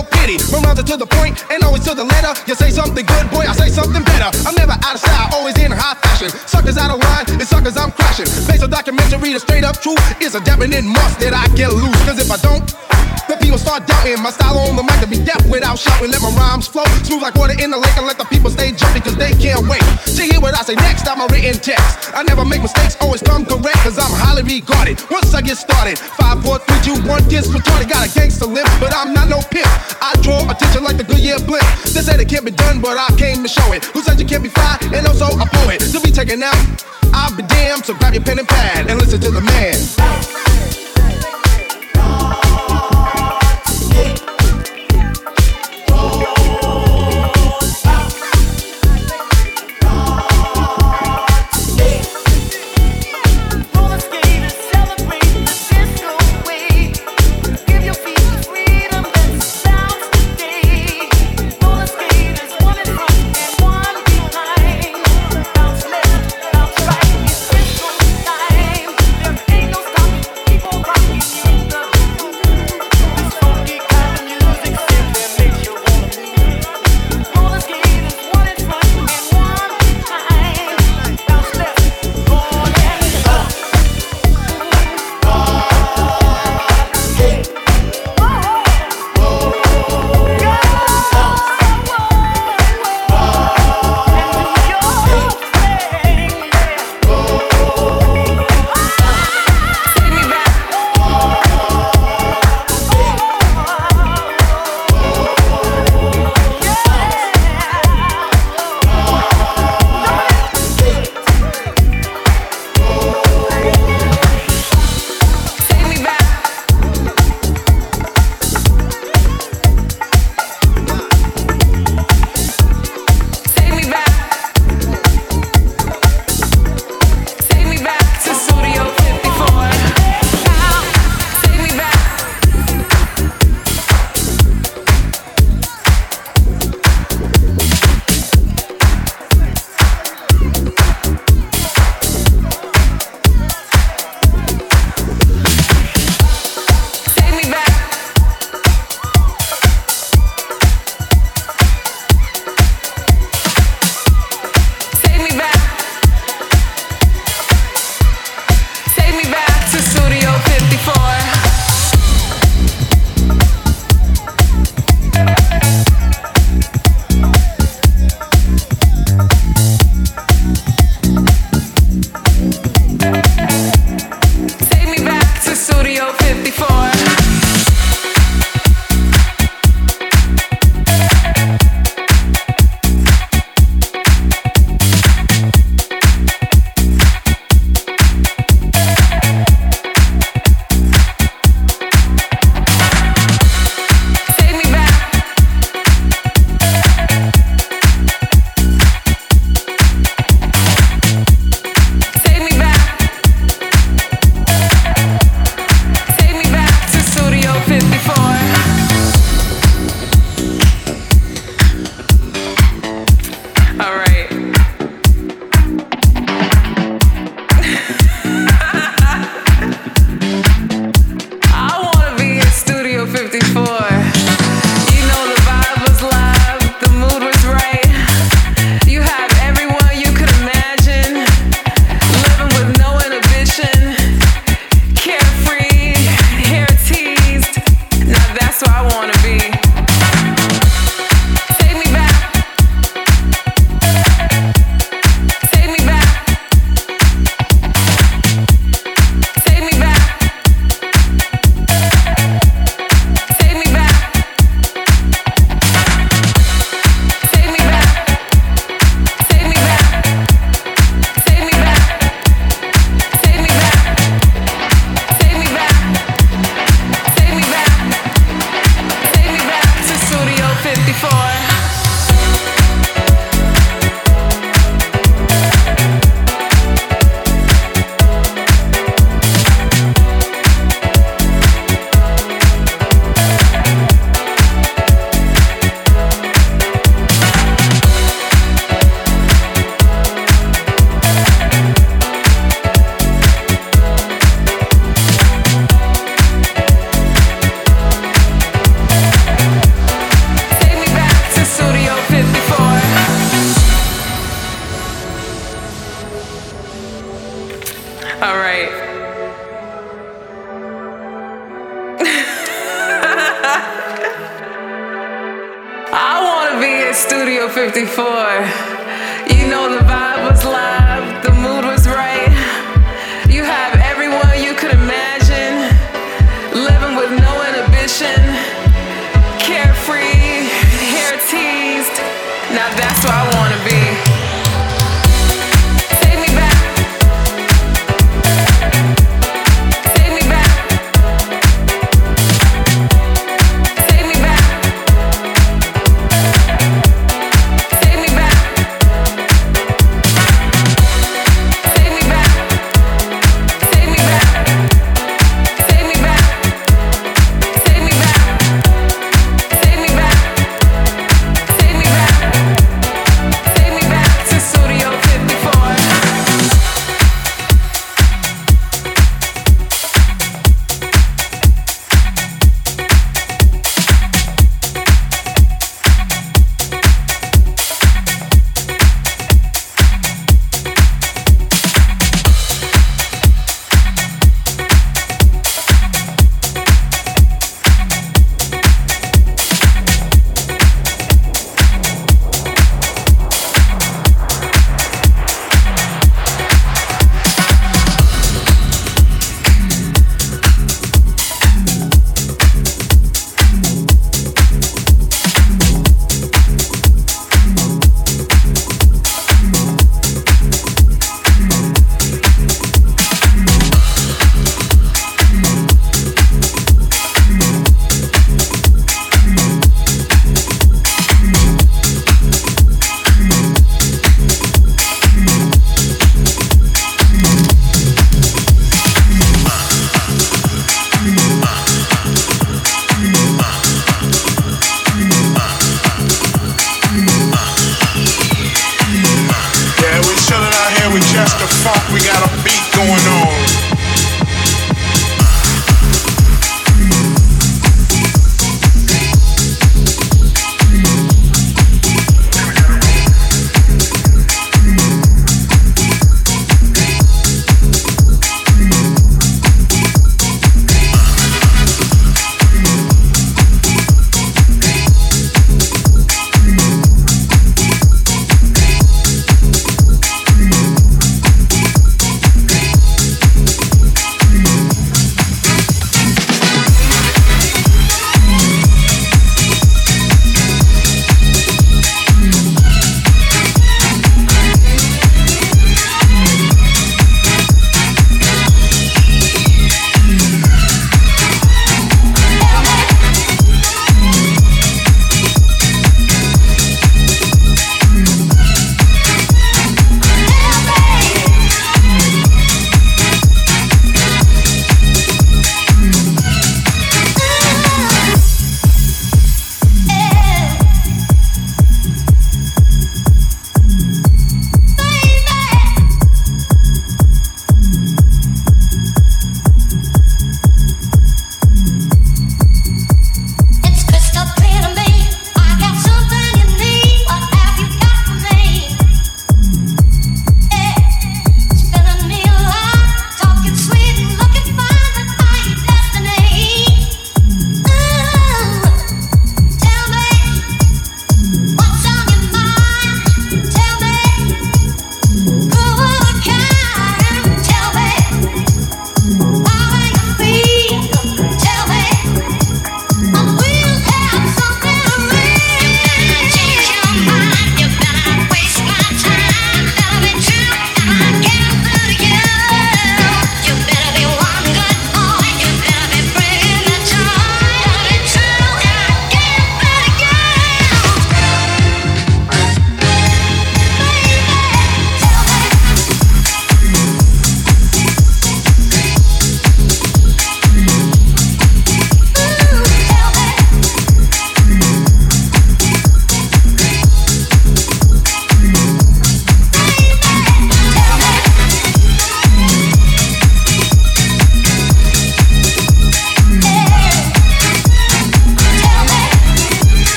no pity. Are to the point and always to the letter. You say something good, boy, I say something better. I'm never out of style, always in high fashion. Suckers out of line, and suckers I'm crashing. Based on documentary, the straight up truth is a definite must that I get loose. Cause if I don't, the people start doubting my style on the mic to be deaf without shouting. Let my rhymes flow smooth like water in the lake and let the people stay jumping cause they can't wait to hear what I say next. I'm a written text. I never make mistakes, always come correct cause I'm highly regarded. Once I get started, 5, 4, 3, 2, 1, gets retarded. Got a gangster lip, but I'm not no pimp. I draw attention like the Goodyear blimp. They said it can't be done, but I came to show it. Who said you can't be fly and also a poet? To be taken out, I'll be damned. So grab your pen and pad and listen to the man.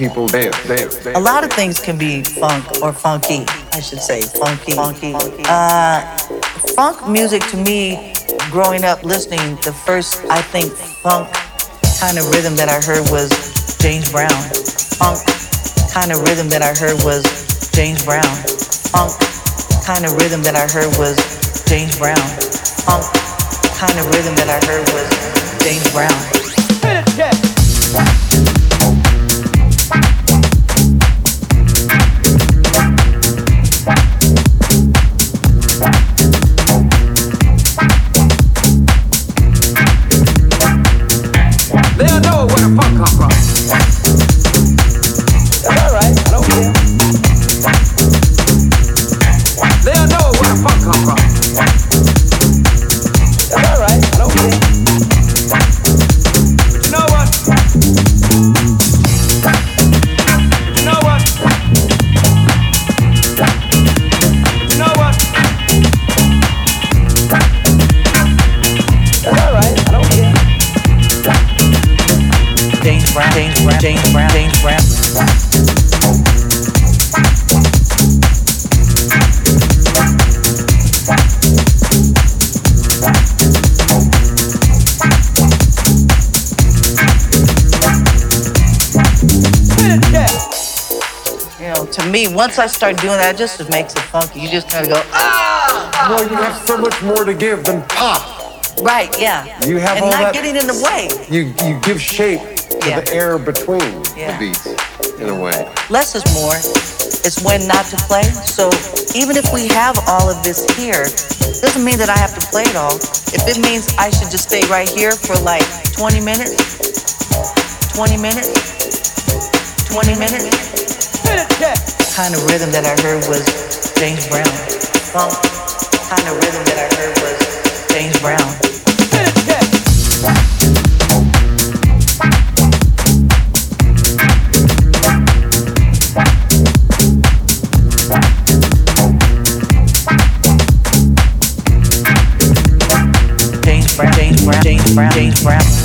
People dance, dance, dance? A lot of things can be funk or funky, I should say, funky. Funky. Uh, funk music to me, growing up listening, the first I think funk kind of rhythm that I heard was James Brown. Funk kind of rhythm that I heard was James Brown. Funk kind of rhythm that I heard was James Brown. Funk kind of rhythm that I heard was James Brown. They'll once I start doing that, it just makes it funky. You just kind of go, ah, Well, you have so much more to give than pop. right, yeah. You have and all not that- getting in the way. You you give shape to Yeah. the air between Yeah. the beats, in a way. Less is more. It's when not to play. So even if we have all of this here, doesn't mean that I have to play it all. If it means I should just stay right here for like 20 minutes, 20 minutes, 20 minutes. Kind of rhythm that I heard was James Brown. Funk kind of rhythm that I heard was James Brown. James Brown, James Brown, James Brown, James Brown.